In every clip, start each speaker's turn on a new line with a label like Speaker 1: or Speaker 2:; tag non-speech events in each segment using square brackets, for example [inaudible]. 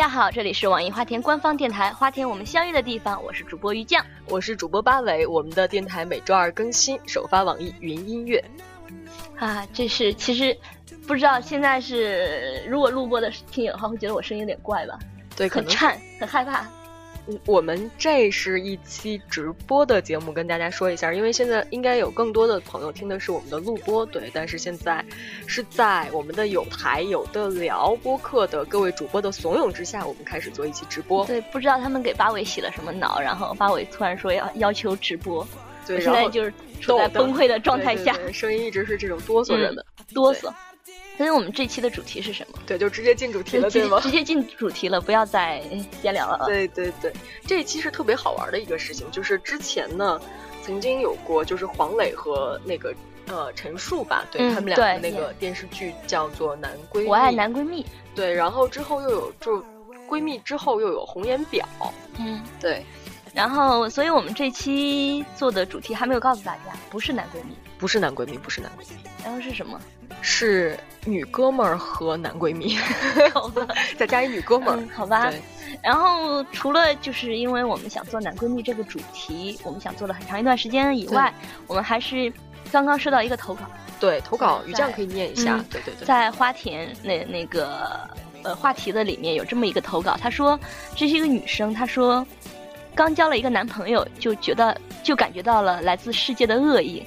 Speaker 1: 家好，这里是网易花田官方电台《花田我们相遇的地方》，我是主播于酱，
Speaker 2: 我是主播八尾。我们的电台每周二更新，首发网易云音乐。
Speaker 1: 啊，这是其实不知道现在是如果录播的听友的话，会觉得我声音有点怪吧？
Speaker 2: 对，
Speaker 1: 很颤，很害怕。
Speaker 2: 我们这是一期直播的节目，跟大家说一下，因为现在应该有更多的朋友听的是我们的录播，对，但是现在是在我们的有台有的聊播客的各位主播的怂恿之下，我们开始做一期直播。
Speaker 1: 对，不知道他们给八尾洗了什么脑，然后八尾突然说要要求直播，
Speaker 2: 对，
Speaker 1: 现在就是处在崩溃的状态下，
Speaker 2: 声音一直是这种哆嗦着的，
Speaker 1: 哆嗦。所以我们这期的主题是什么？
Speaker 2: 对，就直接进主题了，对吗？
Speaker 1: 直接进主题了，不要再闲聊了。
Speaker 2: 对对对，这一期是特别好玩的一个事情，就是之前呢，曾经有过，就是黄磊和那个呃陈数吧，对他们两个那个电视剧叫做《男闺蜜》，
Speaker 1: 我爱男闺蜜。
Speaker 2: 对，然后之后又有就闺蜜之后又有红颜表，
Speaker 1: 嗯，
Speaker 2: 对。
Speaker 1: 然后，所以我们这期做的主题还没有告诉大家，不是男闺蜜，
Speaker 2: 不是男闺蜜，不是男闺蜜，
Speaker 1: 然后是什么？
Speaker 2: 是女哥们儿和男闺蜜，[laughs] 再加一女哥们儿，
Speaker 1: 好吧。然后除了就是因为我们想做男闺蜜这个主题，我们想做了很长一段时间以外，我们还是刚刚收到一个投稿。
Speaker 2: 对，投稿于酱可以念一下。对对对，
Speaker 1: 在花田那那个呃话题的里面有这么一个投稿，他说这是一个女生，她说刚交了一个男朋友，就觉得就感觉到了来自世界的恶意。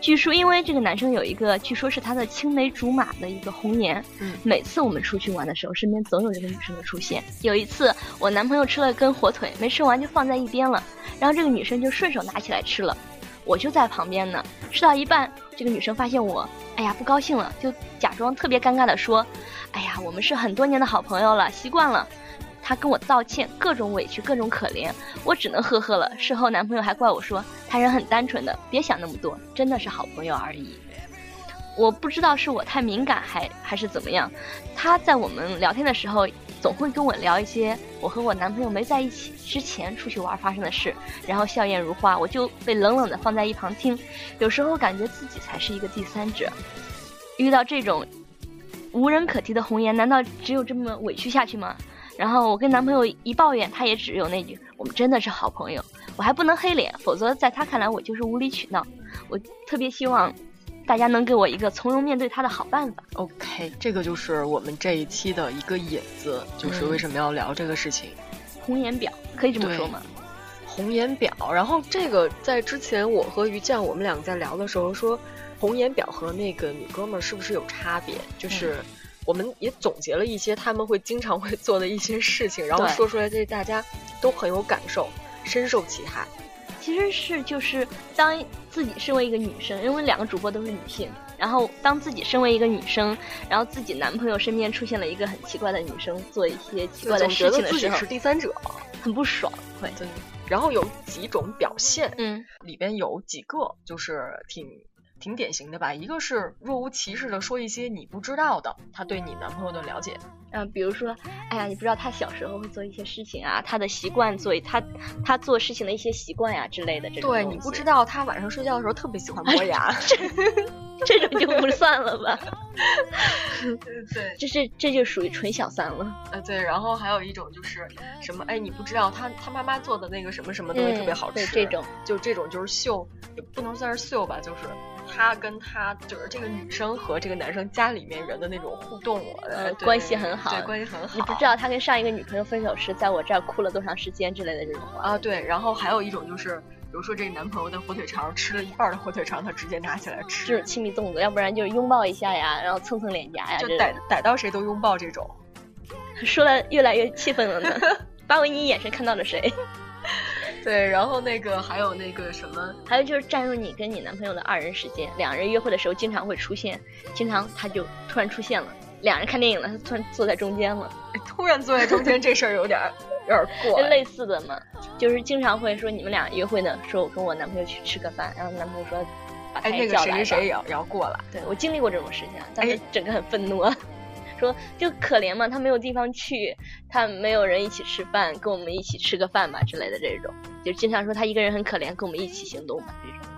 Speaker 1: 据说，因为这个男生有一个，据说是他的青梅竹马的一个红颜。嗯，每次我们出去玩的时候，身边总有这个女生的出现。有一次，我男朋友吃了根火腿，没吃完就放在一边了，然后这个女生就顺手拿起来吃了，我就在旁边呢。吃到一半，这个女生发现我，哎呀，不高兴了，就假装特别尴尬的说：“哎呀，我们是很多年的好朋友了，习惯了。”他跟我道歉，各种委屈，各种可怜，我只能呵呵了。事后男朋友还怪我说，他人很单纯的，别想那么多，真的是好朋友而已。我不知道是我太敏感还还是怎么样，他在我们聊天的时候，总会跟我聊一些我和我男朋友没在一起之前出去玩发生的事，然后笑靥如花，我就被冷冷的放在一旁听。有时候感觉自己才是一个第三者，遇到这种无人可提的红颜，难道只有这么委屈下去吗？然后我跟男朋友一抱怨，他也只有那句：“我们真的是好朋友。”我还不能黑脸，否则在他看来我就是无理取闹。我特别希望大家能给我一个从容面对他的好办法。
Speaker 2: OK，这个就是我们这一期的一个引子，就是为什么要聊这个事情。
Speaker 1: 红颜表可以这么说吗？
Speaker 2: 红颜表。然后这个在之前我和于酱我们两个在聊的时候说，红颜表和那个女哥们儿是不是有差别？就是。我们也总结了一些他们会经常会做的一些事情，然后说出来，这大家都很有感受，深受其害。
Speaker 1: 其实是就是当自己身为一个女生，因为两个主播都是女性，然后当自己身为一个女生，然后自己男朋友身边出现了一个很奇怪的女生，做一些奇怪的事情的时候，
Speaker 2: 是第三者，
Speaker 1: 很不爽，会。
Speaker 2: 对。然后有几种表现，
Speaker 1: 嗯，
Speaker 2: 里边有几个就是挺。挺典型的吧，一个是若无其事的说一些你不知道的，他对你男朋友的了解，
Speaker 1: 嗯，比如说，哎呀，你不知道他小时候会做一些事情啊，他的习惯，做他他做事情的一些习惯呀之类的，这种。
Speaker 2: 对你不知道他晚上睡觉的时候特别喜欢磨牙，[laughs]
Speaker 1: 这种就不算了吧？
Speaker 2: 对对，
Speaker 1: 这是这就属于纯小三了。
Speaker 2: 呃，对，然后还有一种就是什么，哎，你不知道他他妈妈做的那个什么什么东西特别好吃，
Speaker 1: 这种
Speaker 2: 就这种就是秀，也不能算是秀吧，就是。他跟他就是这个女生和这个男生家里面人的那种互动，呃，
Speaker 1: 关系很好，
Speaker 2: 对，关系很好。
Speaker 1: 你不知道他跟上一个女朋友分手时，在我这儿哭了多长时间之类的这种话
Speaker 2: 啊，对。然后还有一种就是，比如说这个男朋友的火腿肠吃了一半的火腿肠，他直接拿起来吃，
Speaker 1: 就是亲密动作，要不然就是拥抱一下呀，然后蹭蹭脸颊呀，
Speaker 2: 就逮逮到谁都拥抱这种。
Speaker 1: 说的越来越气愤了呢，巴维尼眼神看到了谁？
Speaker 2: 对，然后那个还有那个什么，
Speaker 1: 还有就是占用你跟你男朋友的二人时间，两人约会的时候经常会出现，经常他就突然出现了，两人看电影了，他突然坐在中间了，
Speaker 2: 突然坐在中间这事儿有点有点过。
Speaker 1: 类似的嘛，就是经常会说你们俩约会呢，说我跟我男朋友去吃个饭，然后男朋友说，
Speaker 2: 哎那个谁谁谁也要也要过来，
Speaker 1: 对我经历过这种事情，但是整个很愤怒。说就可怜嘛，他没有地方去，他没有人一起吃饭，跟我们一起吃个饭吧之类的这种，就经常说他一个人很可怜，跟我们一起行动吧这种。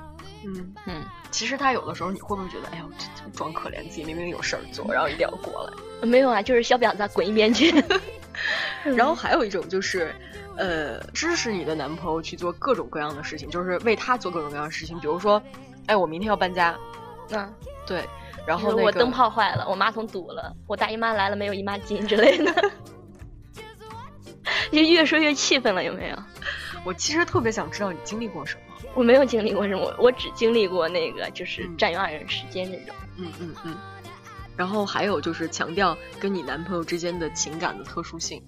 Speaker 2: 嗯嗯，其实他有的时候你会不会觉得，哎呦，装可怜自己明明有事儿做，然后一定要过来？
Speaker 1: 没有啊，就是小婊子滚一边去。[laughs]
Speaker 2: 然后还有一种就是，呃，支持你的男朋友去做各种各样的事情，就是为他做各种各样的事情。比如说，哎，我明天要搬家，
Speaker 1: 嗯，
Speaker 2: 对，然后
Speaker 1: 我灯泡坏了，我马桶堵了，我大姨妈来了没有姨妈巾之类的，[laughs] 就越说越气愤了，有没有？
Speaker 2: 我其实特别想知道你经历过什么。
Speaker 1: 我没有经历过什么，我只经历过那个就是占用爱人时间那种。
Speaker 2: 嗯嗯嗯。然后还有就是强调跟你男朋友之间的情感的特殊性，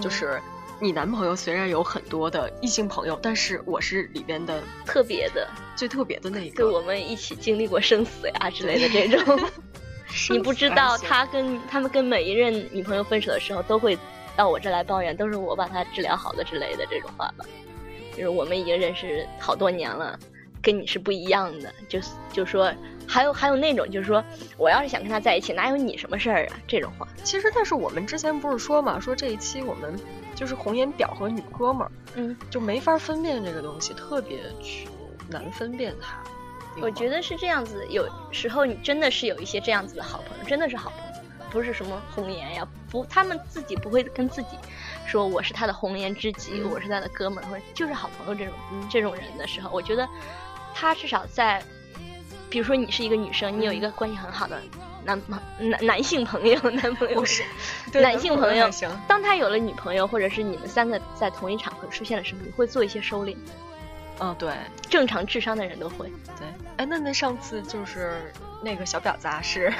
Speaker 2: 就是你男朋友虽然有很多的异性朋友，但是我是里边的
Speaker 1: 特别的、
Speaker 2: 最特别的那一个。
Speaker 1: 对，我们一起经历过生死呀之类的这种。[laughs] 你不知道他跟他们跟每一任女朋友分手的时候，都会到我这来抱怨，都是我把他治疗好的之类的这种话吧。就是我们已经认识好多年了，跟你是不一样的。就就说还有还有那种，就是说我要是想跟他在一起，哪有你什么事儿啊？这种话。
Speaker 2: 其实，但是我们之前不是说嘛，说这一期我们就是红颜表和女哥们儿，
Speaker 1: 嗯，
Speaker 2: 就没法分辨这个东西，特别去难分辨它。
Speaker 1: 我觉得是这样子，有时候你真的是有一些这样子的好朋友，真的是好朋友，不是什么红颜呀，不，他们自己不会跟自己。说我是他的红颜知己，我是他的哥们儿，或者就是好朋友这种这种人的时候，我觉得他至少在，比如说你是一个女生，你有一个关系很好的男朋男男性朋友，[laughs] 男朋友
Speaker 2: 是 [laughs]
Speaker 1: 男性朋友，当他有了女朋友，或者是你们三个在同一场合出现的时候，你会做一些收敛。
Speaker 2: 嗯，对，
Speaker 1: 正常智商的人都会。
Speaker 2: 对，哎，那那上次就是那个小婊子是，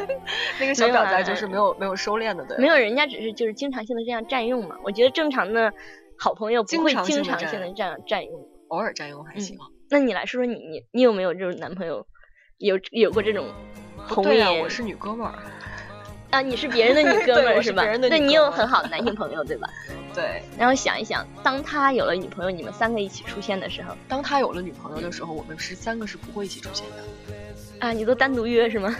Speaker 2: [laughs] 那个小婊子就是没有没有收敛的，对。
Speaker 1: 没有，人家只是就是经常性的这样占用嘛。我觉得正常的好朋友不会经常性的这样占用，
Speaker 2: 偶尔占用还行。
Speaker 1: 那你来说说你你你有没有这种男朋友，有有过这种红颜？
Speaker 2: 我是女哥们儿。
Speaker 1: 啊，你是别人的女 [laughs] 哥们儿是吧？那你有很好的男性朋友对吧？[laughs]
Speaker 2: 对。
Speaker 1: 然后想一想，当他有了女朋友，你们三个一起出现的时候，
Speaker 2: 当他有了女朋友的时候，我们是三个是不会一起出现的。
Speaker 1: 啊，你都单独约是吗？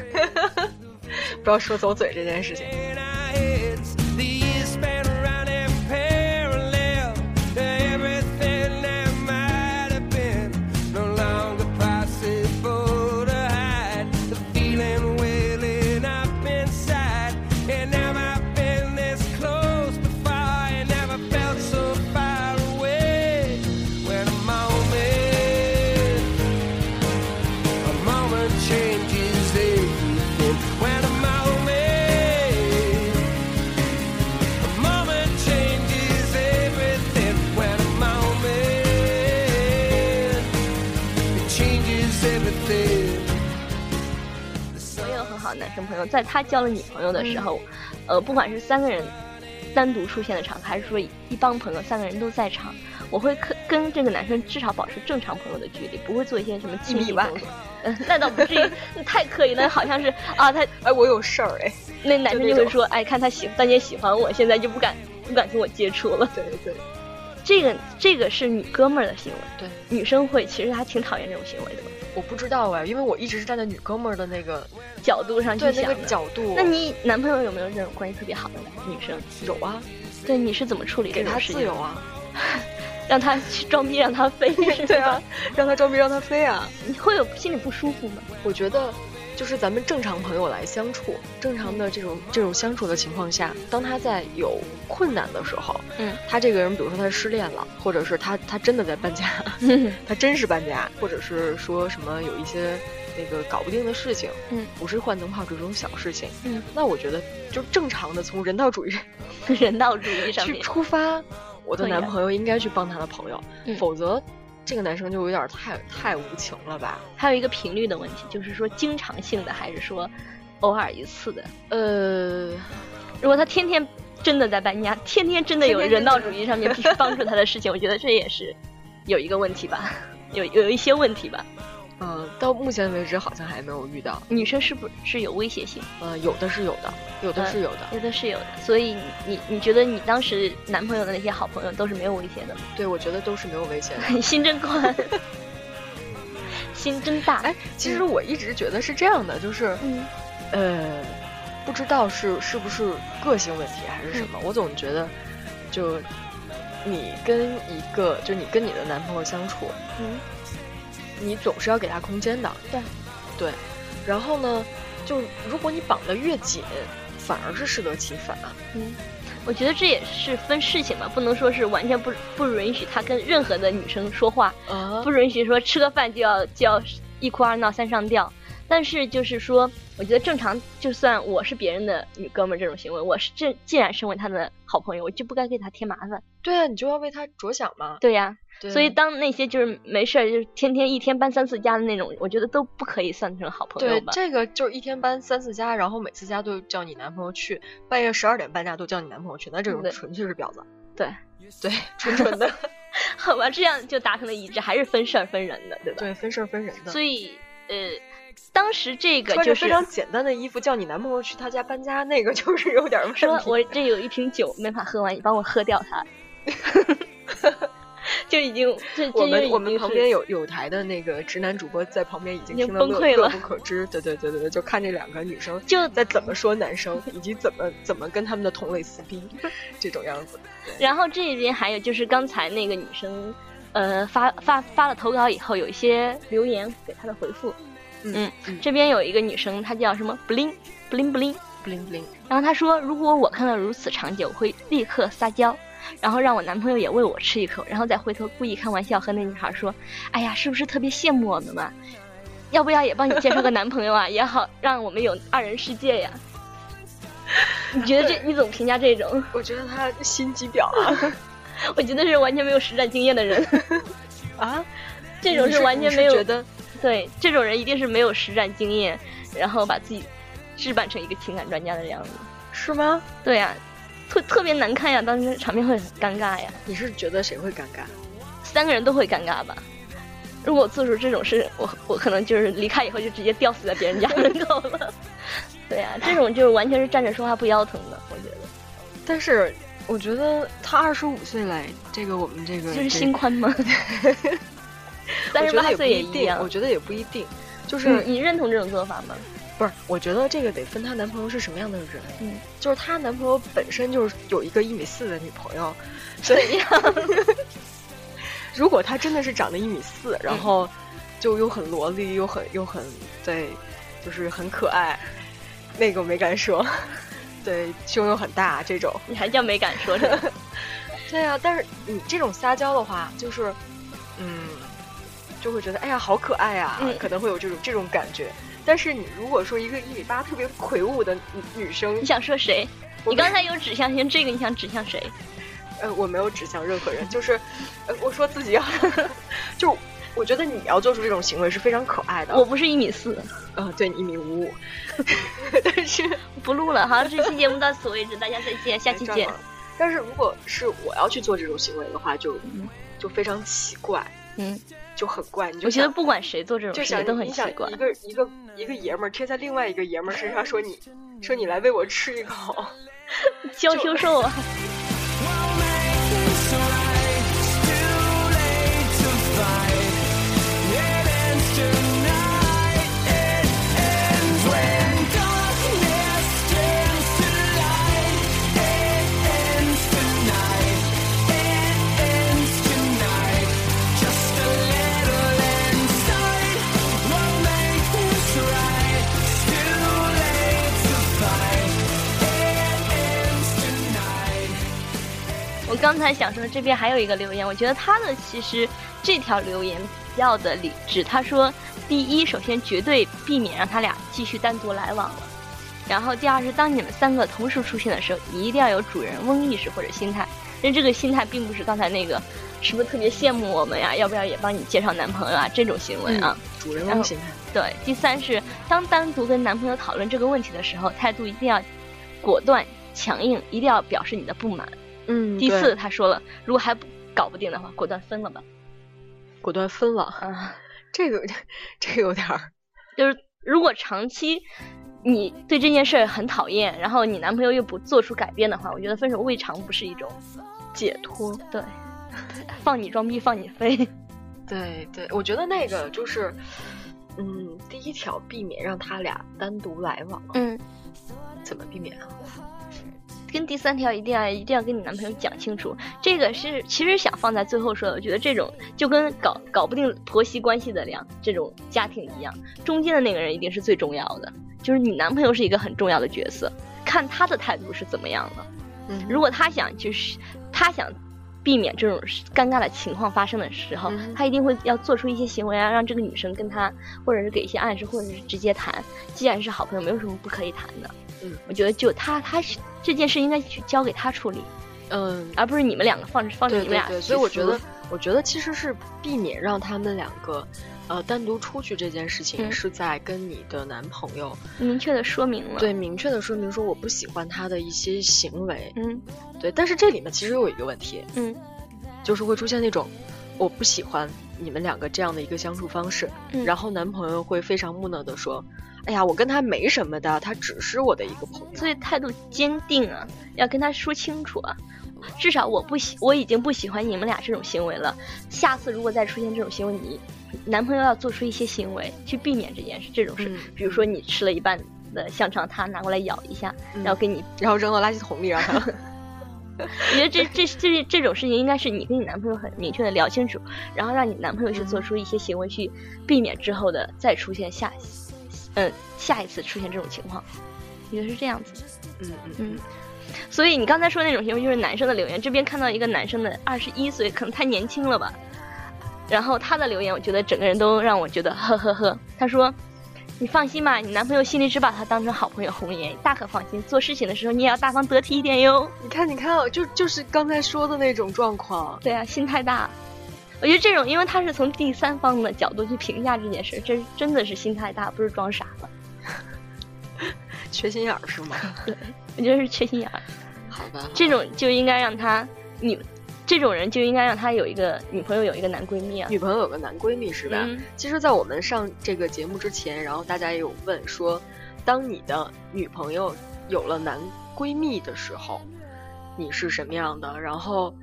Speaker 1: [laughs]
Speaker 2: 不要说走嘴这件事情。
Speaker 1: 朋友在他交了女朋友的时候，呃，不管是三个人单独出现的场合，还是说一帮朋友三个人都在场，我会跟跟这个男生至少保持正常朋友的距离，不会做一些什么亲密动作。嗯，[laughs] 那倒不至于太刻意，那好像是啊，他 [laughs]
Speaker 2: 哎，我有事儿哎，
Speaker 1: 那男生就会说，哎，看他喜当年喜欢我，现在就不敢不敢跟我接触了。
Speaker 2: 对对，
Speaker 1: 这个这个是女哥们儿的行为，
Speaker 2: 对，
Speaker 1: 女生会其实还挺讨厌这种行为的。
Speaker 2: 我不知道哎，因为我一直是站在女哥们儿的那个
Speaker 1: 角度上去
Speaker 2: 想角度。
Speaker 1: 那你男朋友有没有这种关系特别好的女生？
Speaker 2: 有啊。
Speaker 1: 对，你是怎么处理？
Speaker 2: 给他自由啊，[laughs]
Speaker 1: 让他去装逼，让他飞。[laughs]
Speaker 2: 对啊，让他装逼，让他飞啊。
Speaker 1: 你会有心里不舒服吗？
Speaker 2: 我觉得。就是咱们正常朋友来相处，正常的这种这种相处的情况下，当他在有困难的时候，
Speaker 1: 嗯，
Speaker 2: 他这个人，比如说他失恋了，或者是他他真的在搬家，[laughs] 他真是搬家，或者是说什么有一些那个搞不定的事情，
Speaker 1: 嗯，
Speaker 2: 不是换灯泡这种小事情，
Speaker 1: 嗯，
Speaker 2: 那我觉得就正常的从人道主义
Speaker 1: 人道主义上
Speaker 2: 去出发，我的男朋友应该去帮他的朋友，否则。这个男生就有点太太无情了吧？
Speaker 1: 还有一个频率的问题，就是说经常性的还是说偶尔一次的？
Speaker 2: 呃，
Speaker 1: 如果他天天真的在搬家，天天真的有人道主义上面必须帮助他的事情，我觉得这也是有一个问题吧，有有一些问题吧。
Speaker 2: 嗯，到目前为止好像还没有遇到。
Speaker 1: 女生是不是有威胁性？
Speaker 2: 呃，有的是有的，有的是有的，
Speaker 1: 有的是有的。所以你你觉得你当时男朋友的那些好朋友都是没有威胁的吗？
Speaker 2: 对，我觉得都是没有威胁的。[laughs]
Speaker 1: 心真宽，[laughs] 心真大。
Speaker 2: 哎，其实我一直觉得是这样的，就是，嗯呃，不知道是是不是个性问题还是什么，我总觉得，就你跟一个，就你跟你的男朋友相处，
Speaker 1: 嗯。
Speaker 2: 你总是要给他空间的，
Speaker 1: 对，
Speaker 2: 对，然后呢，就如果你绑得越紧，反而是适得其反。
Speaker 1: 嗯，我觉得这也是分事情嘛，不能说是完全不不允许他跟任何的女生说话，
Speaker 2: 啊。
Speaker 1: 不允许说吃个饭就要就要一哭二闹三上吊。但是就是说，我觉得正常，就算我是别人的女哥们儿这种行为，我是这既然身为他的好朋友，我就不该给他添麻烦。
Speaker 2: 对啊，你就要为他着想嘛。
Speaker 1: 对呀、
Speaker 2: 对
Speaker 1: 所以当那些就是没事儿，就是天天一天搬三次家的那种，我觉得都不可以算成好朋友吧。
Speaker 2: 对这个就是一天搬三四家，然后每次家都叫你男朋友去，半夜十二点搬家都叫你男朋友去，那这种纯粹是婊子。
Speaker 1: 对，
Speaker 2: 对，纯纯的。[laughs] [laughs]
Speaker 1: 好吧，这样就达成了一致，还是分事儿分人的，对吧？
Speaker 2: 对，分事儿分人的。
Speaker 1: 所以呃，当时这个就是
Speaker 2: 非常简单的衣服叫你男朋友去他家搬家，那个就 [laughs] 是有点问题。
Speaker 1: 说我这有一瓶酒没法喝完，你帮我喝掉它，[laughs] 就已经 [laughs]
Speaker 2: 我们我们旁边有有台的那个直男主播在旁边已经听得乐乐
Speaker 1: 崩溃了
Speaker 2: 不可知。对对对对对，就看这两个女生
Speaker 1: 就
Speaker 2: 在怎么说男生，以及怎么怎么跟他们的同类撕逼，这种样子。
Speaker 1: 然后这边还有就是刚才那个女生，呃，发发发了投稿以后，有一些留言给她的回复。嗯
Speaker 2: 嗯
Speaker 1: 这边有一个女生，她叫什么 bling bling bling，bling
Speaker 2: bling，
Speaker 1: 然后她说，如果我看到如此场景，我会立刻撒娇。然后让我男朋友也喂我吃一口，然后再回头故意开玩笑和那女孩说：“哎呀，是不是特别羡慕我们嘛？要不要也帮你介绍个男朋友啊？[laughs] 也好让我们有二人世界呀。”你觉得这 [laughs] 你怎么评价这种？
Speaker 2: 我觉得他心机婊啊 [laughs]
Speaker 1: 我觉得是完全没有实战经验的人，
Speaker 2: 啊！
Speaker 1: 这种
Speaker 2: 是
Speaker 1: 完全没有
Speaker 2: 觉得
Speaker 1: 对，这种人一定是没有实战经验，然后把自己置办成一个情感专家的样子。
Speaker 2: 是吗？
Speaker 1: 对呀、特特别难看呀，当时场面会很尴尬呀，
Speaker 2: 你是觉得谁会尴尬？
Speaker 1: 三个人都会尴尬吧。如果做出这种事，我我可能就是离开以后就直接吊死在别人家门口了。[laughs] 对呀、这种就是完全是站着说话不腰疼的，我觉得
Speaker 2: 但是我觉得他二十五岁来，这个我们这个
Speaker 1: 就是心宽吗？[laughs] 三十八岁也一
Speaker 2: 一定，我。觉得也不一定，就是、
Speaker 1: 嗯，你认同这种做法吗？
Speaker 2: 不是？我觉得这个得分她男朋友是什么样的人。
Speaker 1: 嗯，
Speaker 2: 就是她男朋友本身就是有一个一米四的女朋友，[laughs]
Speaker 1: 怎样？[laughs]
Speaker 2: 如果他真的是长得一米四，
Speaker 1: 嗯
Speaker 2: 然后就又很萝莉，又很又很对，就是很可爱，那个我没敢说。[laughs] 对，胸又很大这种。
Speaker 1: 你还叫没敢说？
Speaker 2: 对啊，但是你这种撒娇的话，就是，嗯，就会觉得哎呀好可爱啊，
Speaker 1: 嗯
Speaker 2: 可能会有这种这种感觉。但是你如果说一个一米八特别魁梧的女女生
Speaker 1: 你，想说谁？你刚才有指向性，这个你想指向谁？
Speaker 2: 呃，我没有指向任何人，就是，呃，我说自己啊，[laughs] 就我觉得你要做出这种行为是非常可爱的。
Speaker 1: 我不是一米四，
Speaker 2: 呃，对你一米五五，但是
Speaker 1: 不录了。好，这期节目到此为止，大家再见，下期见。。
Speaker 2: 但是如果是我要去做这种行为的话，就就非常奇怪，
Speaker 1: 嗯，
Speaker 2: 就很怪。你就
Speaker 1: 我觉得不管谁做这种
Speaker 2: 就想
Speaker 1: 事情都很奇怪
Speaker 2: 一。个一个一个爷们儿贴在另外一个爷们儿身上，说你说你来喂我吃一口，
Speaker 1: 娇羞兽啊！[laughs] 才想说，这边还有一个留言，我觉得他的其实这条留言比较的理智。他说，第一，首先绝对避免让他俩继续单独来往了。然后第二是，当你们三个同时出现的时候，你一定要有主人翁意识或者心态。但这个心态并不是刚才那个，是不是特别羡慕我们呀？要不要也帮你介绍男朋友啊？这种行为啊。
Speaker 2: 主人翁心态。
Speaker 1: 对，第三是当单独跟男朋友讨论这个问题的时候，态度一定要果断、强硬，一定要表示你的不满。
Speaker 2: 嗯
Speaker 1: 第四，他说了，如果还不搞不定的话，果断分了吧。
Speaker 2: 果断分了，
Speaker 1: 啊，
Speaker 2: 这个 [laughs] 这个有点儿。
Speaker 1: 就是如果长期你对这件事儿很讨厌，然后你男朋友又不做出改变的话，我觉得分手未尝不是一种解脱。对，放你装逼，放你飞。[laughs]
Speaker 2: 对对，我觉得那个就是，嗯，第一条避免让他俩单独来往，
Speaker 1: 嗯，
Speaker 2: 怎么避免啊？
Speaker 1: 跟第三条一定要一定要跟你男朋友讲清楚，这个是其实想放在最后说的。我觉得这种就跟搞搞不定婆媳关系的两这种家庭一样，中间的那个人一定是最重要的，就是你男朋友是一个很重要的角色，看他的态度是怎么样的。
Speaker 2: 嗯
Speaker 1: 如果他想就是他想避免这种尴尬的情况发生的时候，
Speaker 2: 嗯
Speaker 1: 他一定会要做出一些行为啊，让这个女生跟他，或者是给一些暗示，或者是直接谈。既然是好朋友，没有什么不可以谈的。
Speaker 2: 嗯，
Speaker 1: 我觉得就他他是这件事应该去交给他处理，
Speaker 2: 嗯，
Speaker 1: 而不是你们两个放着放着你们俩对
Speaker 2: 所以我觉得，我觉得其实是避免让他们两个，呃，单独出去这件事情
Speaker 1: 嗯。
Speaker 2: 是在跟你的男朋友
Speaker 1: 明确的说明了。
Speaker 2: 对，明确的说明说我不喜欢他的一些行为，
Speaker 1: 嗯。
Speaker 2: 对，但是这里面其实有一个问题，
Speaker 1: 嗯。
Speaker 2: 就是会出现那种我不喜欢你们两个这样的一个相处方式，
Speaker 1: 嗯，
Speaker 2: 然后男朋友会非常木讷的说，哎呀，我跟他没什么的，他只是我的一个朋友，
Speaker 1: 所以态度坚定啊，要跟他说清楚啊。至少我不喜，我已经不喜欢你们俩这种行为了。下次如果再出现这种行为，你男朋友要做出一些行为去避免这件事，这种事。
Speaker 2: 嗯
Speaker 1: 比如说你吃了一半的香肠，他拿过来咬一下，
Speaker 2: 嗯
Speaker 1: 然后给你，
Speaker 2: 然后扔到垃圾桶里让他，[laughs]
Speaker 1: 我觉得这这这这种事情应该是你跟你男朋友很明确的聊清楚，然后让你男朋友去做出一些行为去避免之后的再出现下，嗯、下一次出现这种情况。我觉得是这样子。
Speaker 2: 嗯嗯
Speaker 1: 嗯，所以你刚才说那种行为就是男生的留言，这边看到一个男生的二十一岁，可能太年轻了吧。然后他的留言，我觉得整个人都让我觉得呵呵呵。他说：“你放心吧，你男朋友心里只把他当成好朋友红颜，大可放心。做事情的时候你也要大方得体一点哟。
Speaker 2: 你看，你看啊，就就是刚才说的那种状况”，
Speaker 1: 对啊，心太大。我觉得这种，因为他是从第三方的角度去评价这件事，这真的是心太大，不是装傻了。[laughs]
Speaker 2: 缺心眼儿是吗？[laughs]
Speaker 1: 我觉得是缺心眼儿。
Speaker 2: 好吧，
Speaker 1: 这种就应该让他女，这种人就应该让他有一个女朋友，有一个男闺蜜啊。
Speaker 2: 女朋友有个男闺蜜是吧？
Speaker 1: 嗯
Speaker 2: 其实，在我们上这个节目之前，然后大家也有问说，当你的女朋友有了男闺蜜的时候，你是什么样的？然后，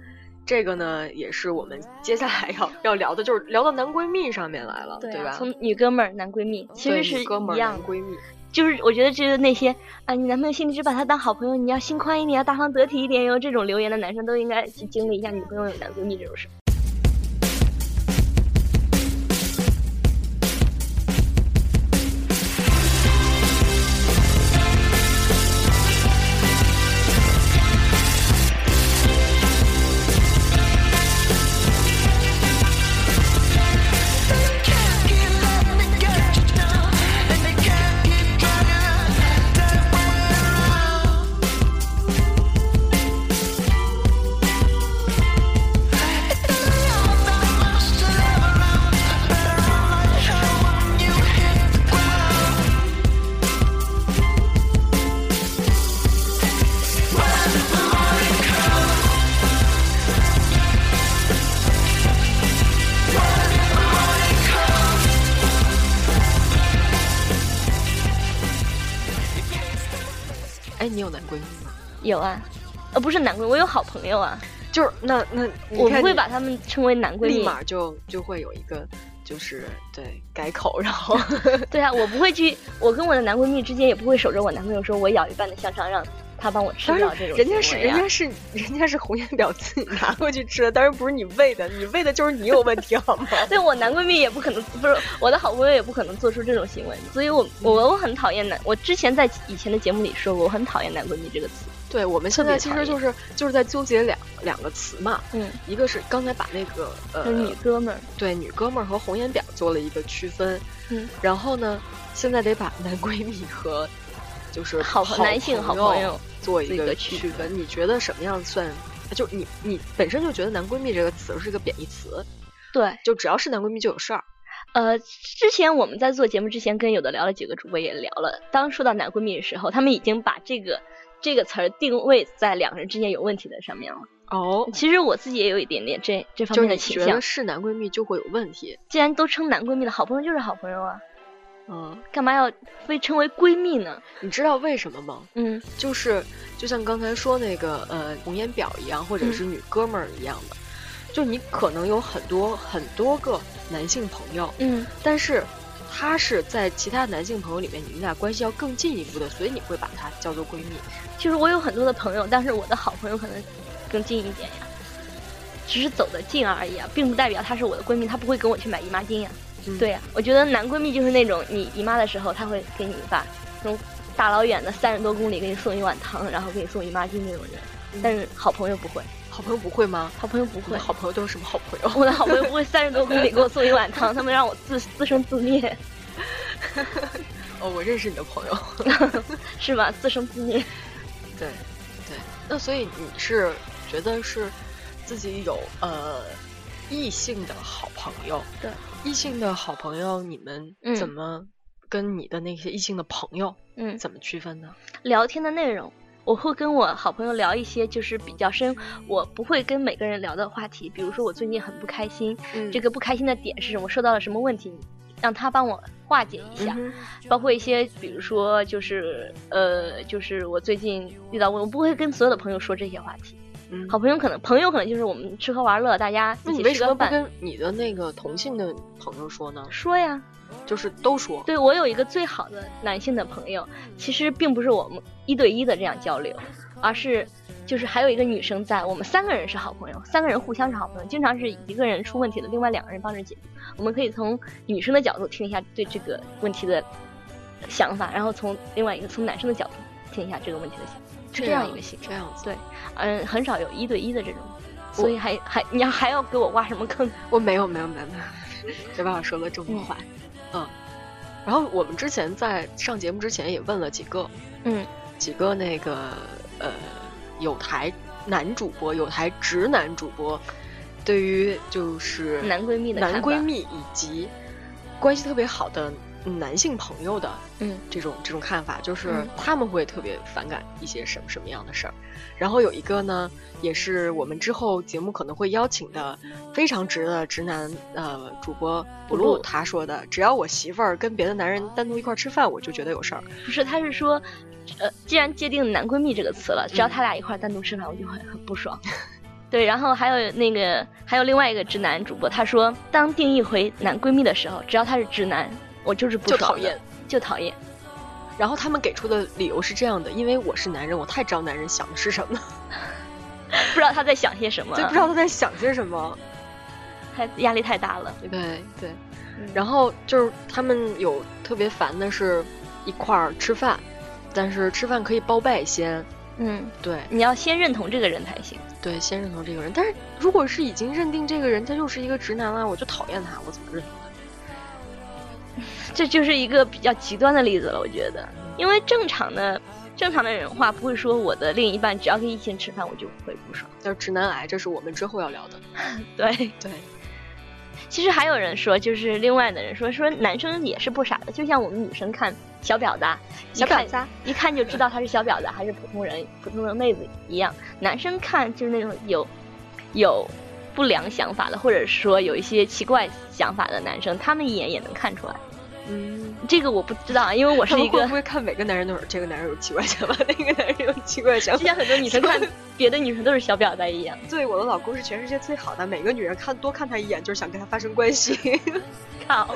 Speaker 2: 这个呢，也是我们接下来要要聊的，就是聊到男闺蜜上面来了，
Speaker 1: 对啊
Speaker 2: 吧？
Speaker 1: 从女哥们儿、男闺蜜其实是
Speaker 2: 哥们儿、
Speaker 1: 一样
Speaker 2: 闺蜜，
Speaker 1: 就是我觉得就是那些啊，你男朋友心里只把他当好朋友，你要心宽一点，要大方得体一点哟。这种留言的男生都应该去经历一下女朋友有男闺蜜这种事。
Speaker 2: 有
Speaker 1: 啊，呃，不是男闺蜜，我有好朋友啊，
Speaker 2: 就是那那你
Speaker 1: 我不会把他们称为男闺蜜。
Speaker 2: 立马就就会有一个就是对改口，然后 [laughs]
Speaker 1: 对啊，我不会去，我跟我的男闺蜜之间也不会守着我男朋友说我咬一半的香肠让他帮我吃
Speaker 2: 当
Speaker 1: 掉这种、
Speaker 2: 人家是人家是人家是红颜表自己拿过去吃的，当然不是你喂的，你喂的就是你有问题好吗？[laughs]
Speaker 1: 对我男闺蜜也不可能，不是我的好朋友也不可能做出这种行为，所以我我我很讨厌男，我之前在以前的节目里说过，我很讨厌男闺蜜这个词。
Speaker 2: 对，我们现在其实就是就是在纠结两两个词嘛，
Speaker 1: 嗯，
Speaker 2: 一个是刚才把那个呃
Speaker 1: 女哥们儿，
Speaker 2: 对女哥们儿和红颜婊做了一个区分，
Speaker 1: 嗯，
Speaker 2: 然后呢，现在得把男闺蜜和就是
Speaker 1: 好
Speaker 2: 好
Speaker 1: 男性好
Speaker 2: 朋
Speaker 1: 朋友
Speaker 2: 做一个
Speaker 1: 区
Speaker 2: 区分。你觉得什么样算？就你你本身就觉得男闺蜜这个词是一个贬义词，
Speaker 1: 对，
Speaker 2: 就只要是男闺蜜就有事儿。
Speaker 1: 呃，之前我们在做节目之前，跟有的聊了几个主播也聊了，当说到男闺蜜的时候，他们已经把这个这个词儿定位在两个人之间有问题的上面了。
Speaker 2: 哦，
Speaker 1: 其实我自己也有一点点这这方面的倾向
Speaker 2: 你觉得。是男闺蜜就会有问题，
Speaker 1: 既然都称男闺蜜了，好朋友就是好朋友啊，
Speaker 2: 嗯，
Speaker 1: 干嘛要被称为闺蜜呢？
Speaker 2: 你知道为什么吗？
Speaker 1: 嗯
Speaker 2: 就是就像刚才说那个呃红颜表一样，或者
Speaker 1: 嗯
Speaker 2: 是女哥们儿一样的，就你可能有很多很多个男性朋友，
Speaker 1: 嗯，
Speaker 2: 但是他是在其他男性朋友里面，你们俩关系要更进一步的，所以你会把她叫做闺蜜。
Speaker 1: 其实我有很多的朋友，但是我的好朋友可能更近一点呀，只是走得近而已啊，并不代表她是我的闺蜜，她不会跟我去买姨妈巾呀。
Speaker 2: 嗯
Speaker 1: 对呀、我觉得男闺蜜就是那种你姨妈的时候，他会给你把那种大老远的三十多公里给你送一碗汤，然后给你送姨妈巾那种人。但是好朋友不会，
Speaker 2: 好朋友不会吗？
Speaker 1: 好朋友不会。
Speaker 2: 好朋友都是什么好朋友？
Speaker 1: 我的好朋友不会三十多公里给我送一碗汤，[laughs] 他们让我自自生自灭，
Speaker 2: 哦，我认识你的朋友。[laughs]
Speaker 1: 是吧？自生自灭。
Speaker 2: 对，对。那所以你是觉得是自己有呃异性的好朋友？
Speaker 1: 对，
Speaker 2: 异性的好朋友，你们
Speaker 1: 嗯
Speaker 2: 怎么跟你的那些异性的朋友
Speaker 1: 嗯，
Speaker 2: 怎么区分呢？
Speaker 1: 聊天的内容，我会跟我好朋友聊一些就是比较深，我不会跟每个人聊的话题。比如说我最近很不开心，
Speaker 2: 嗯
Speaker 1: 这个不开心的点是什么？我受到了什么问题？让他帮我化解一下。
Speaker 2: 嗯
Speaker 1: 包括一些，比如说就是呃，就是我最近遇到问，我不会跟所有的朋友说这些话题。
Speaker 2: 嗯
Speaker 1: 好朋友可能朋友可能就是我们吃喝玩乐，大家
Speaker 2: 那
Speaker 1: 一
Speaker 2: 你为什么不
Speaker 1: 起吃个饭。
Speaker 2: 跟你的那个同性的朋友说呢？
Speaker 1: 说呀，
Speaker 2: 就是都说。
Speaker 1: 对我有一个最好的男性的朋友，其实并不是我们一对一的这样交流，而是就是还有一个女生在，我们三个人是好朋友，三个人互相是好朋友，经常是一个人出问题了，另外两个人帮着解决。我们可以从女生的角度听一下对这个问题的想法，然后从另外一个从男生的角度听一下这个问题的想法，是这样一个形式。
Speaker 2: 这样子。
Speaker 1: 对，嗯，很少有一对一的这种，所以还还你要还要给我挖什么坑？
Speaker 2: 我没有没有没有没有，别把我说的这么坏。嗯。然后我们之前在上节目之前也问了几个
Speaker 1: 嗯
Speaker 2: 几个那个呃有台男主播、有台直男主播，对于就是
Speaker 1: 男闺蜜的
Speaker 2: 男闺蜜以及关系特别好的男性朋友的
Speaker 1: 嗯
Speaker 2: 这种这种看法，就是
Speaker 1: 嗯
Speaker 2: 他们会特别反感一些什么什么样的事儿。然后有一个呢，也是我们之后节目可能会邀请的非常直的直男呃主播不露
Speaker 1: Blue
Speaker 2: 他说的，只要我媳妇儿跟别的男人单独一块儿吃饭，我就觉得有事儿。
Speaker 1: 不是，他是说，呃，既然界定男闺蜜这个词了，只要
Speaker 2: 嗯
Speaker 1: 他俩一块儿单独吃饭，我就会很不爽。[laughs] 对，然后还有那个，还有另外一个直男主播，他说，当定义回男闺蜜的时候，只要他是直男，我就是不
Speaker 2: 就讨厌，
Speaker 1: 就讨厌。
Speaker 2: 然后他们给出的理由是这样的，因为我是男人，我太知道男人想的是什么，[laughs]
Speaker 1: 不知道他在想些什么，
Speaker 2: 对不知道他在想些什么。
Speaker 1: 太压力太大了。
Speaker 2: 对对，
Speaker 1: 嗯
Speaker 2: 然后就是他们有特别烦的是一块儿吃饭，但是吃饭可以包拜先。
Speaker 1: 嗯，
Speaker 2: 对
Speaker 1: 你要先认同这个人才行。
Speaker 2: 对，先认同这个人。但是如果是已经认定这个人他就是一个直男了，我就讨厌他，我怎么认同他？[laughs]
Speaker 1: 这就是一个比较极端的例子了，我觉得，因为正常的正常的人话不会说我的另一半只要跟异性吃饭我就会不爽。
Speaker 2: 就是直男癌，这是我们之后要聊的。[laughs]
Speaker 1: 对，
Speaker 2: 对，
Speaker 1: 其实还有人说，就是另外的人说，说男生也是不傻的，就像我们女生看小婊子，
Speaker 2: 小婊子
Speaker 1: 一看就知道他是小婊子还是普通人、普通的妹子一样。男生看就是那种有有不良想法的，或者说有一些奇怪想法的男生，他们一眼也能看出来。
Speaker 2: 嗯，
Speaker 1: 这个我不知道啊，因为我是一个
Speaker 2: 他 [laughs] 会不，会看每个男人都是这个男人有奇怪想法，[laughs] 那个男人有奇怪想法？
Speaker 1: 就像很多女生看 [laughs] 别的女生都是小婊子一样。
Speaker 2: 对，我的老公是全世界最好的，每个女人看多看他一眼就是想跟他发生关系。
Speaker 1: 靠，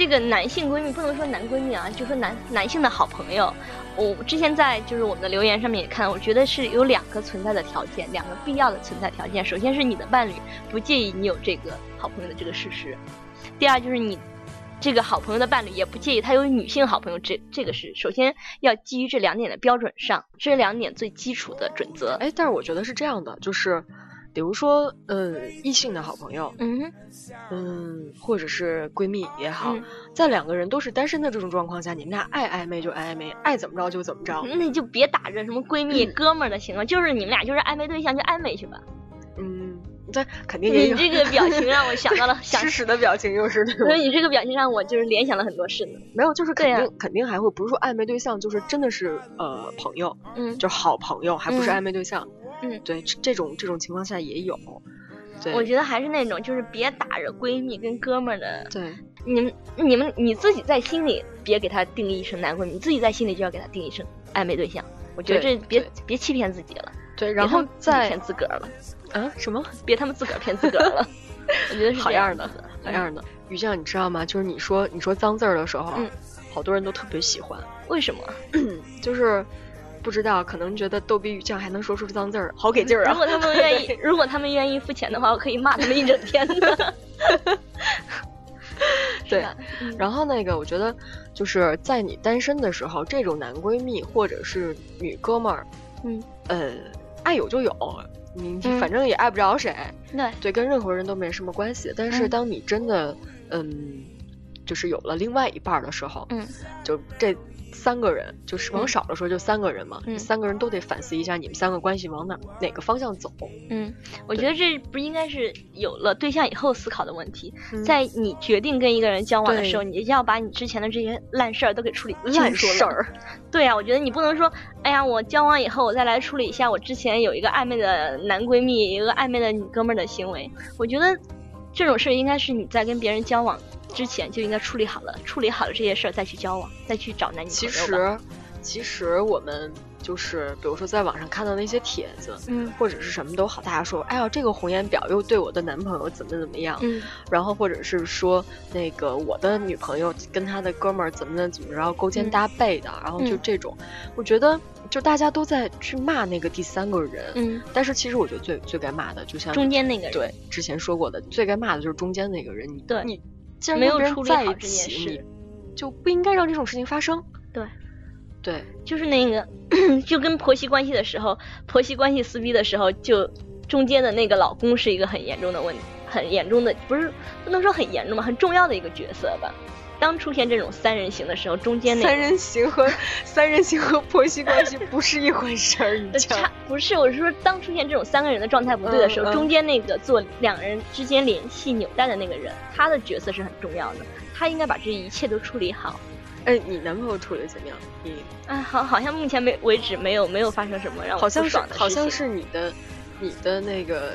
Speaker 1: 这个男性闺蜜不能说男闺蜜啊，就说男男性的好朋友。我之前在就是我们的留言上面也看，我觉得是有两个存在的条件，两个必要的存在条件。首先是你的伴侣不介意你有这个好朋友的这个事实，第二就是你这个好朋友的伴侣也不介意他有女性好朋友，这这个是首先要基于这两点的标准上，这两点最基础的准则。
Speaker 2: 哎，但是我觉得是这样的，就是比如说，呃，异性的好朋友，
Speaker 1: 嗯哼，
Speaker 2: 嗯，或者是闺蜜也好，
Speaker 1: 嗯
Speaker 2: 在两个人都是单身的这种状况下，你们俩爱暧昧就爱暧昧，爱怎么着就怎么着。
Speaker 1: 那你就别打着什么闺蜜、哥们儿的行了，就是你们俩就是暧昧对象就暧昧去吧。
Speaker 2: 嗯，对肯定也。
Speaker 1: 你这个表情让我想到了 [laughs] 想
Speaker 2: 吃屎的表情又是那种
Speaker 1: 所以你这个表情让我就是联想了很多事呢。
Speaker 2: 没有，就是肯
Speaker 1: 对
Speaker 2: 定、
Speaker 1: 呀
Speaker 2: 肯定还会不是说暧昧对象，就是真的是呃朋友，
Speaker 1: 嗯，
Speaker 2: 就是好朋友，还不是
Speaker 1: 嗯
Speaker 2: 暧昧对象。
Speaker 1: 嗯
Speaker 2: 对，这这种这种情况下也有。对，
Speaker 1: 我觉得还是那种就是别打着闺蜜跟哥们儿的，
Speaker 2: 对
Speaker 1: 你们你们你自己在心里别给他定义成男闺蜜，你自己在心里就要给他定义成暧昧对象。我觉得这别别欺骗自己了，
Speaker 2: 对，然后再
Speaker 1: 骗自个儿了，
Speaker 2: 啊什么？
Speaker 1: 别他们自个儿骗自个儿了。[laughs] 我觉得是
Speaker 2: 好样的
Speaker 1: 好样
Speaker 2: 的？于酱，你知道吗？就是你说你说脏字儿的时候好多人都特别喜欢，
Speaker 1: 为什么？[clears throat]
Speaker 2: 就是不知道，可能觉得逗比语酱还能说出脏字儿，好给劲儿啊！
Speaker 1: 如果他们愿意，[laughs] 如果他们愿意付钱的话，我可以骂他们一整天的。[laughs]
Speaker 2: 对。然后那个，我觉得就是在你单身的时候，这种男闺蜜或者是女哥们儿，
Speaker 1: 嗯，
Speaker 2: 呃，爱有就有，你反正也爱不着谁，
Speaker 1: 对，
Speaker 2: 对，跟任何人都没什么关系。但是
Speaker 1: 嗯。
Speaker 2: 当你真的，嗯，就是有了另外一半的时候，
Speaker 1: 嗯。
Speaker 2: 就这三个人，就是往
Speaker 1: 嗯。
Speaker 2: 少了说就三个人嘛，
Speaker 1: 嗯。
Speaker 2: 三个人都得反思一下你们三个关系往哪哪个方向走。
Speaker 1: 嗯，我觉得这不应该是有了对象以后思考的问题，
Speaker 2: 嗯。
Speaker 1: 在你决定跟一个人交往的时候，
Speaker 2: 对。
Speaker 1: 你就要把你之前的这些烂事儿都给处理清
Speaker 2: 烂事儿，
Speaker 1: 对啊，我觉得你不能说，哎呀，我交往以后我再来处理一下我之前有一个暧昧的男闺蜜，有一个暧昧的女哥们儿的行为。我觉得这种事儿应该是你在跟别人交往之前就应该处理好了，处理好了这些事儿再去交往，再去找男女
Speaker 2: 其
Speaker 1: 朋友其。
Speaker 2: 实，其实我们就是比如说在网上看到那些帖子，
Speaker 1: 嗯
Speaker 2: 或者是什么都好，大家说，哎呀，这个红颜表又对我的男朋友怎么怎么样，
Speaker 1: 嗯
Speaker 2: 然后或者是说那个我的女朋友跟他的哥们儿怎么怎么着勾肩
Speaker 1: 嗯
Speaker 2: 搭背的，然后就
Speaker 1: 嗯
Speaker 2: 这种，我觉得就大家都在去骂那个第三个人，
Speaker 1: 嗯，
Speaker 2: 但是其实我觉得最最该骂的，就像
Speaker 1: 中间那个人。
Speaker 2: 对之前说过的，最该骂的就是中间那个人，你
Speaker 1: 对
Speaker 2: 你既然
Speaker 1: 没
Speaker 2: 跟别人
Speaker 1: 有处理好
Speaker 2: 在一
Speaker 1: 这件事
Speaker 2: 起，你就不应该让这种事情发生。
Speaker 1: 对，
Speaker 2: 对，
Speaker 1: 就是那个，[coughs] 就跟婆媳关系的时候，婆媳关系撕逼的时候，就中间的那个老公是一个很严重的问题，很严重的，不是不能说很严重吧，很重要的一个角色吧。当出现这种三人行的时候，中间那
Speaker 2: 三人行和三人行和婆媳关系不是一回事儿，你
Speaker 1: 差不是，我是说，当出现这种三个人的状态不对的时候，中间那个做两人之间联系纽带的那个人，他的角色是很重要的，他应该把这一切都处理好。
Speaker 2: 哎，你男朋友处理怎么样？你
Speaker 1: 啊，好，好像目前没为止没有没有发生什么让我
Speaker 2: 好像是。好像是你的你的那个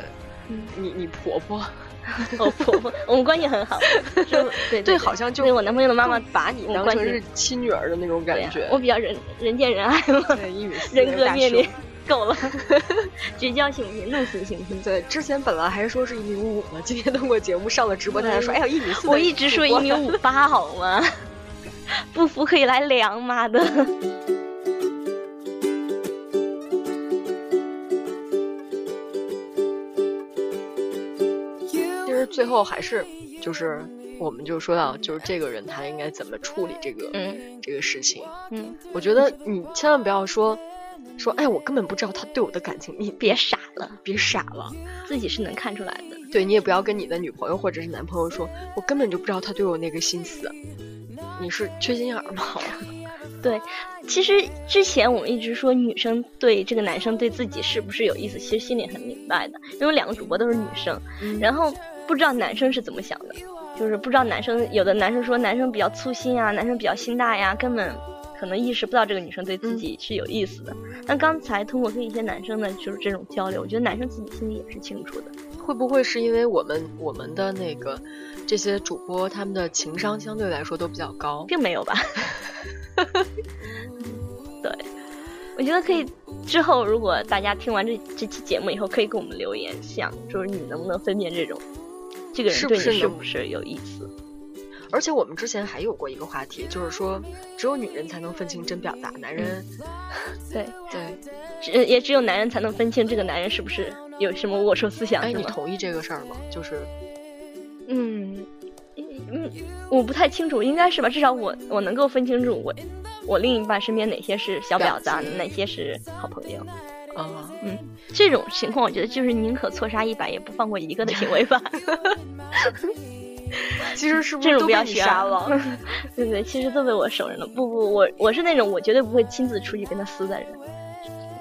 Speaker 1: 嗯
Speaker 2: 你你婆婆 [laughs]
Speaker 1: 哦，婆婆，我们关系很好，[laughs] 就对对，
Speaker 2: 好像就
Speaker 1: 对我男朋友的妈妈
Speaker 2: 把你当成是亲女儿的那种感觉。
Speaker 1: 我比较人人见人爱嘛，
Speaker 2: 一米 [laughs] 四
Speaker 1: 人格面临
Speaker 2: 胸
Speaker 1: 够了，绝交行不行？弄死行不行？
Speaker 2: 对，之前本来还说是一米五五呢，今天通过节目上了直播，大家说哎呀一米四。
Speaker 1: 我一直说一米。五八好吗？不服可以来量，妈的！
Speaker 2: 最后还是就是，我们就说到就是这个人他应该怎么处理这个、
Speaker 1: 嗯
Speaker 2: 这个事情。
Speaker 1: 嗯，
Speaker 2: 我觉得你千万不要说说哎我根本不知道他对我的感情，你
Speaker 1: 别傻了，
Speaker 2: 别傻了。
Speaker 1: 自己是能看出来的。
Speaker 2: 对你也不要跟你的女朋友或者是男朋友说，我根本就不知道他对我那个心思。你是缺心眼儿吗？[laughs]
Speaker 1: 对，其实之前我们一直说女生对这个男生对自己是不是有意思，其实心里很明白的，因为两个主播都是女生，
Speaker 2: 嗯
Speaker 1: 然后不知道男生是怎么想的，就是不知道男生有的男生说男生比较粗心啊，男生比较心大呀，根本可能意识不到这个女生对自己是有意思的。但刚才通过跟一些男生的就是这种交流，我觉得男生自己心里也是清楚的。
Speaker 2: 会不会是因为我们我们的那个这些主播他们的情商相对来说都比较高？
Speaker 1: 并没有吧？[laughs] 对，我觉得可以。之后如果大家听完这这期节目以后，可以给我们留言，想就是你能不能分辨这种这个人
Speaker 2: 是
Speaker 1: 对你是
Speaker 2: 不是
Speaker 1: 有意思？
Speaker 2: 而且我们之前还有过一个话题，就是说只有女人才能分清真表达，男人、
Speaker 1: 对，[laughs]
Speaker 2: 对。
Speaker 1: 只也只有男人才能分清这个男人是不是有什么龌龊思想，
Speaker 2: 哎，你同意这个事儿吗？就是
Speaker 1: 嗯嗯，我不太清楚，应该是吧？至少我我能够分清楚我我另一半身边哪些是小婊子哪些是好朋友。
Speaker 2: 啊，
Speaker 1: 嗯，这种情况我觉得就是宁可错杀一百，也不放过一个的行为吧。[laughs]
Speaker 2: 其实是不是都被你杀了？[laughs]
Speaker 1: 对对，其实都被我手刃了。不不，我我是那种我绝对不会亲自出去跟他撕的人。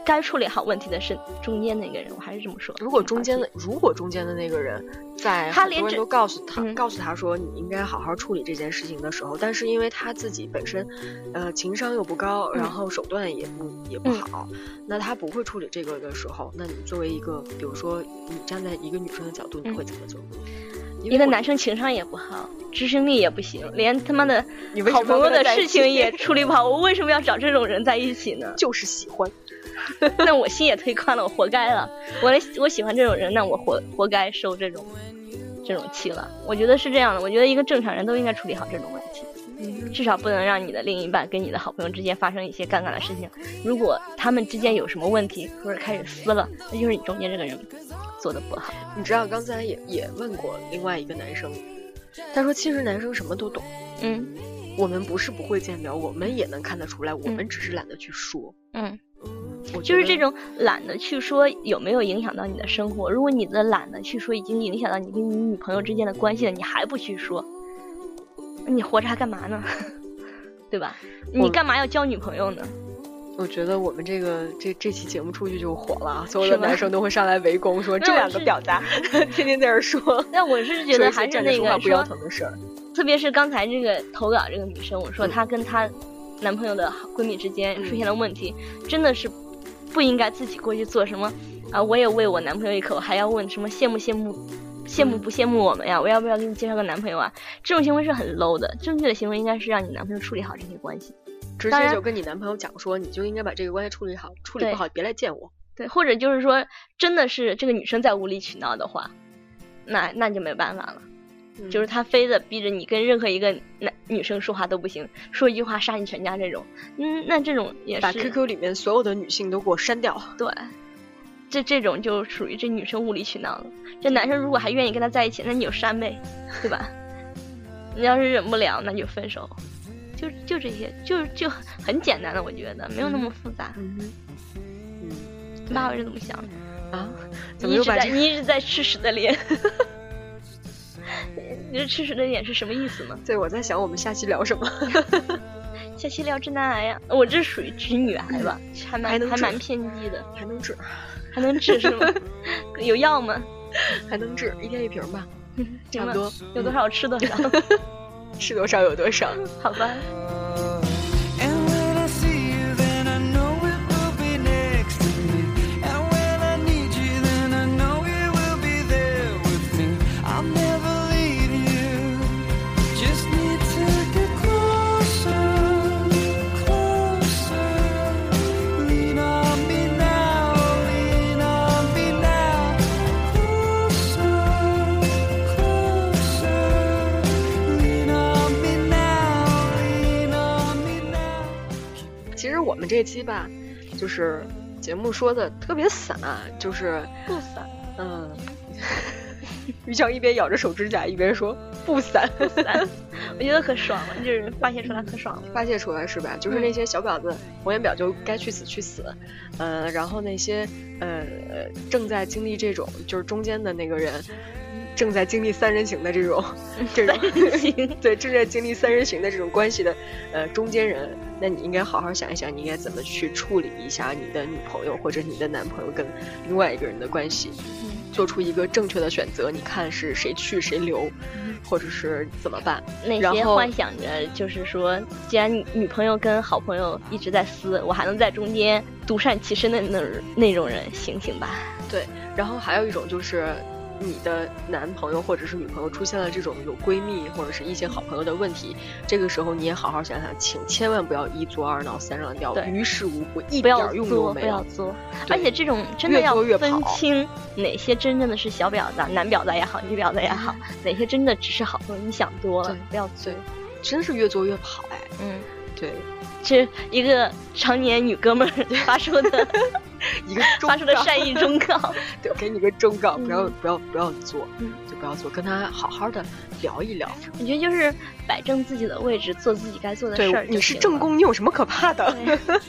Speaker 1: 该处理好问题的是中间那个人，我还是这么说。
Speaker 2: 如果中间的，如果中间的那个人在
Speaker 1: 他连这
Speaker 2: 很多人都告诉他，
Speaker 1: 嗯
Speaker 2: 告诉他说你应该好好处理这件事情的时候，但是因为他自己本身，呃，情商又不高，
Speaker 1: 嗯
Speaker 2: 然后手段也不也不好，那他不会处理这个的时候，那你作为一个，比如说你站在一个女生的角度，你
Speaker 1: 嗯
Speaker 2: 会怎么做？
Speaker 1: 一个男生情商也不好，执行力也不行，连他妈的好朋友的事情也处理不好，我为什么要找这种人在一起呢？
Speaker 2: 就是喜欢，[laughs]
Speaker 1: 那我心也忒宽了，我活该了。我我喜欢这种人，那我活活该受这种这种气了。我觉得是这样的，我觉得一个正常人都应该处理好这种问题。
Speaker 2: 嗯
Speaker 1: 至少不能让你的另一半跟你的好朋友之间发生一些尴尬的事情。如果他们之间有什么问题，或者开始撕了，那就是你中间这个人做的不好。
Speaker 2: 你知道刚才也也问过另外一个男生，他说其实男生什么都懂，
Speaker 1: 嗯
Speaker 2: 我们不是不会见表，我们也能看得出来，我们只是懒得去说。
Speaker 1: 嗯，就是这种懒得去说有没有影响到你的生活。如果你的懒得去说已经影响到你跟你女朋友之间的关系了，你还不去说，你活着还干嘛呢？[laughs] 对吧？你干嘛要交女朋友呢？
Speaker 2: 我觉得我们这个这这期节目出去就火了啊，所有的男生都会上来围攻，说这两个婊子啊 [laughs] 天天在这儿说，[laughs]
Speaker 1: 但我是觉得还是那个，
Speaker 2: 不腰疼的事儿。
Speaker 1: 特别是刚才这个投稿这个女生，我说
Speaker 2: 嗯
Speaker 1: 她跟她男朋友的闺蜜之间
Speaker 2: 嗯
Speaker 1: 出现了问题，真的是不应该自己过去做什么啊！我也喂我男朋友一口，还要问什么羡慕羡慕。羡慕不羡慕我们呀？我要不要给你介绍个男朋友啊？这种行为是很 low 的。正确的行为应该是让你男朋友处理好这些关系，
Speaker 2: 直接就跟你男朋友讲说，你就应该把这个关系处理好，处理不好别来见我。
Speaker 1: 对，或者就是说，真的是这个女生在无理取闹的话，那那就没办法了。
Speaker 2: 嗯
Speaker 1: 就是他非得逼着你跟任何一个男女生说话都不行，说一句话杀你全家这种，嗯，那这种也
Speaker 2: 把
Speaker 1: 是
Speaker 2: QQ 里面所有的女性都给我删掉。
Speaker 1: 对，这这种就属于这女生无理取闹了。这男生如果还愿意跟她在一起，那你就删呗，对吧？[laughs] 你要是忍不了，那就分手，就就这些，就就很简单的，我觉得没有那么复杂。
Speaker 2: 嗯哼，
Speaker 1: 爸爸是怎么想的？
Speaker 2: 啊，怎
Speaker 1: 你
Speaker 2: 又把这个？
Speaker 1: 你一直在吃屎的脸，[laughs] 你这吃屎的脸是什么意思呢？
Speaker 2: 对，我在想我们下期聊什么？[laughs]
Speaker 1: 下期聊直男癌呀，我这属于直女癌吧，还蛮
Speaker 2: 还
Speaker 1: 还蛮偏激的，
Speaker 2: 还能治，
Speaker 1: 还能治是吗？有药吗？
Speaker 2: 还能治，一天一瓶吧，差不多。
Speaker 1: 有多少吃多少，[laughs]
Speaker 2: 吃多少有多少。
Speaker 1: 好吧？[laughs]
Speaker 2: 这期吧，就是节目说的特别散，就是
Speaker 1: 不散
Speaker 2: 嗯，[laughs] 于强一边咬着手指甲一边说不散，
Speaker 1: 不散，我觉得可爽了，就是发泄出来可爽了。
Speaker 2: 发泄出来是吧？就是那些小婊子、红颜婊就该去死去死，呃，然后那些呃呃正在经历这种就是中间的那个人。正在经历三人行的这种，[laughs] 这种，对正在经历三人行的这种关系的，呃，中间人，那你应该好好想一想，你应该怎么去处理一下你的女朋友或者你的男朋友跟另外一个人的关系，做出一个正确的选择。你看是谁去谁留，或者是怎么办？
Speaker 1: 那些幻想着就是说，既然女女朋友跟好朋友一直在撕，我还能在中间独善其身的那那种人，醒醒吧！
Speaker 2: 对，然后还有一种就是。你的男朋友或者是女朋友出现了这种有闺蜜或者是一些好朋友的问题，这个时候你也好好想想，请千万不要一作二闹三上吊，于事无补，一
Speaker 1: 不要
Speaker 2: 点用都
Speaker 1: 作，
Speaker 2: 没有。
Speaker 1: 不要作。而且这种真的要分清哪些真正的是小婊子，男婊子也好，女婊子也好，哪些真的只是好朋友。你想多了
Speaker 2: 对，
Speaker 1: 不要作。
Speaker 2: 真是越做越跑哎。
Speaker 1: 嗯，
Speaker 2: 对，
Speaker 1: 这一个常年女哥们儿发出的 [laughs]
Speaker 2: 一个
Speaker 1: 发出的善意忠告。[laughs]
Speaker 2: 对，给你个忠告，不要
Speaker 1: 嗯
Speaker 2: 不要不要做，
Speaker 1: 嗯
Speaker 2: 就不要做，跟他好好的聊一聊。
Speaker 1: 我觉得就是摆正自己的位置，做自己该做的事儿
Speaker 2: 对，你是正宫，你有什么可怕的？[laughs]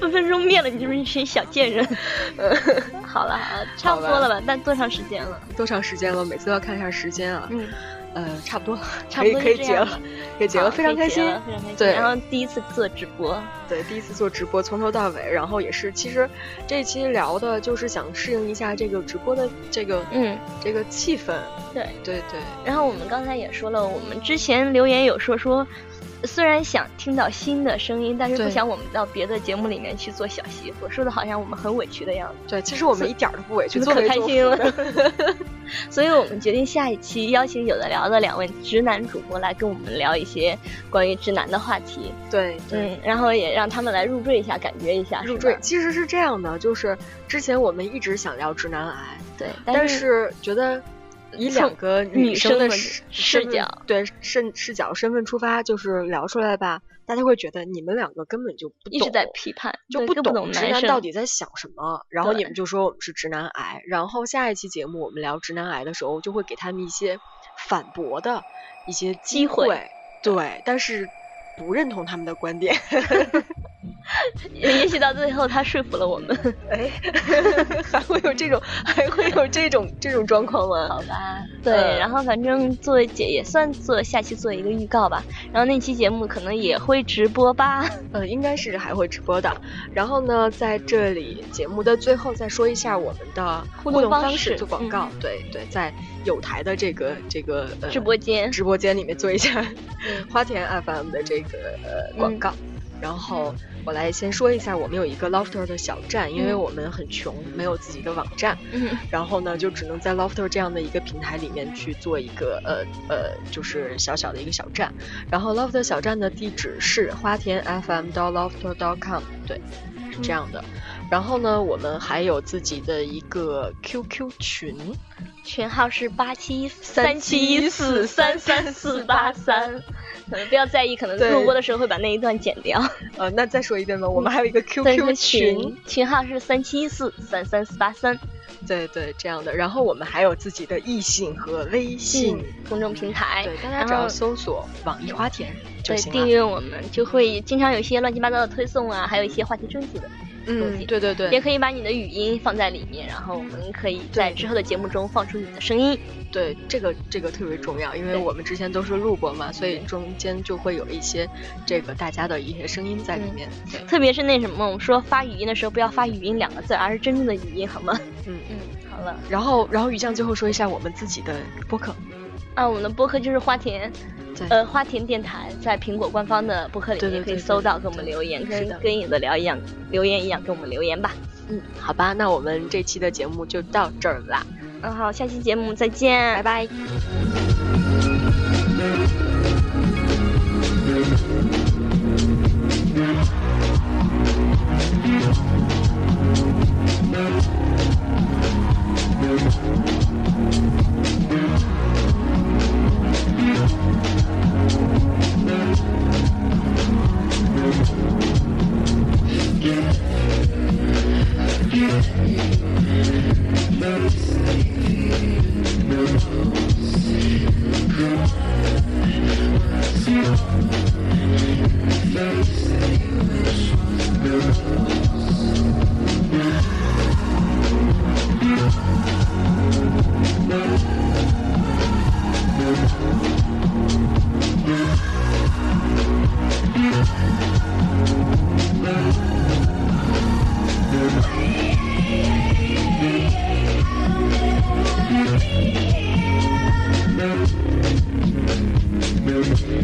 Speaker 1: 分分钟灭了你这么一群小贱人。好了好了，差不多了吧？但多长时间了？
Speaker 2: 多长时间了？每次都要看一下时间啊。
Speaker 1: 嗯，
Speaker 2: 呃，差不多了，
Speaker 1: 差不多
Speaker 2: 可以可以结了可以结了，非常开心。对
Speaker 1: 然后第一次做直播，
Speaker 2: 对，第一次做直播，从头到尾，然后也是，其实这一期聊的就是想适应一下这个直播的这个
Speaker 1: 嗯，
Speaker 2: 这个气氛。
Speaker 1: 对。
Speaker 2: 对对，
Speaker 1: 然后我们刚才也说了，我们之前留言有说说，虽然想听到新的声音，但是不想我们到别的节目里面去做小媳妇，说的好像我们很委屈的样子。
Speaker 2: 对，其实我们一点儿都不委屈，
Speaker 1: 做可开心了 [laughs] 所以我们决定下一期邀请有的聊的两位直男主播来跟我们聊一些关于直男的话题。
Speaker 2: 对对。
Speaker 1: 嗯，然后也让他们来入赘一下，感觉一下
Speaker 2: 入赘其实是这样的，就是之前我们一直想聊直男癌，
Speaker 1: 对，
Speaker 2: 但
Speaker 1: 是
Speaker 2: 是觉得以两个
Speaker 1: 女
Speaker 2: 生的视
Speaker 1: 视角
Speaker 2: 对视视角身份出发，就是聊出来吧，大家会觉得你们两个根本就不懂，
Speaker 1: 一直在批判，
Speaker 2: 就不懂直男到底在想什么，然后你们就说我们是直男癌，然后下一期节目我们聊直男癌的时候，就会给他们一些反驳的一些
Speaker 1: 机会
Speaker 2: 会，对，但是不认同他们的观点，[laughs]
Speaker 1: 也也许到最后他说服了我们。
Speaker 2: 哎，[laughs] 还会有这种还会有这种这种状况吗？
Speaker 1: 好吧，对，
Speaker 2: 嗯
Speaker 1: 然后反正作为姐也算做下期做一个预告吧，然后那期节目可能也会直播吧。
Speaker 2: 呃，[laughs] 应该是还会直播的。然后呢，在这里节目的最后再说一下我们的
Speaker 1: 互动
Speaker 2: 方
Speaker 1: 方式
Speaker 2: 做广告。对对，在有台的这个这个、呃、
Speaker 1: 直播间
Speaker 2: 直播间里面做一下
Speaker 1: 嗯 [laughs]
Speaker 2: 花田 FM 的这个呃广告。然后我来先说一下，我们有一个 Lofter 的小站，因为
Speaker 1: 嗯
Speaker 2: 我们很穷，没有自己的网站，
Speaker 1: 嗯，
Speaker 2: 然后呢，就只能在 Lofter 这样的一个平台里面去做一个呃呃，就是小小的一个小站。然后 Lofter 小站的地址是花田 FM 到 Lofter com，对，是这样的。然后呢，我们还有自己的一个 QQ 群，
Speaker 1: 群号是八七三七一四三三四八三。可能不要在意，可能录播的时候会把那一段剪掉。
Speaker 2: 呃，那再说一遍吧，我们还有一个 QQ
Speaker 1: 群
Speaker 2: 群，
Speaker 1: 群号是三七一四三三四八三。
Speaker 2: 对对，这样的。然后我们还有自己的易信和微信，
Speaker 1: 公众平台，
Speaker 2: 对，大家
Speaker 1: 然
Speaker 2: 只要
Speaker 1: 后
Speaker 2: 搜索“网易花田”就
Speaker 1: 对
Speaker 2: 行了。
Speaker 1: 订阅我们，就会经常有一些乱七八糟的推送啊，还有一些话题征集的。东
Speaker 2: 嗯，对对对，
Speaker 1: 也可以把你的语音放在里面，然后我们可以在之后的节目中放出你的声音。
Speaker 2: 对，这个这个特别重要，因为我们之前都是录过嘛，所以中间就会有一些这个大家的一些声音在里面。对，
Speaker 1: 特别是那什么，我们说发语音的时候不要发语音两个字，而是真正的语音，好吗？
Speaker 2: 嗯。
Speaker 1: 嗯，好了，
Speaker 2: 然后，然后雨酱最后说一下我们自己的播客。
Speaker 1: 啊，我们的播客就是花田，呃，花田电台，在苹果官方的播客里面也可以搜到，给我们留言，跟跟有的聊一样，留言一样，给我们留言吧。
Speaker 2: 嗯，好吧，那我们这期的节目就到这儿啦，
Speaker 1: 嗯，好，下期节目再见，
Speaker 2: 拜拜。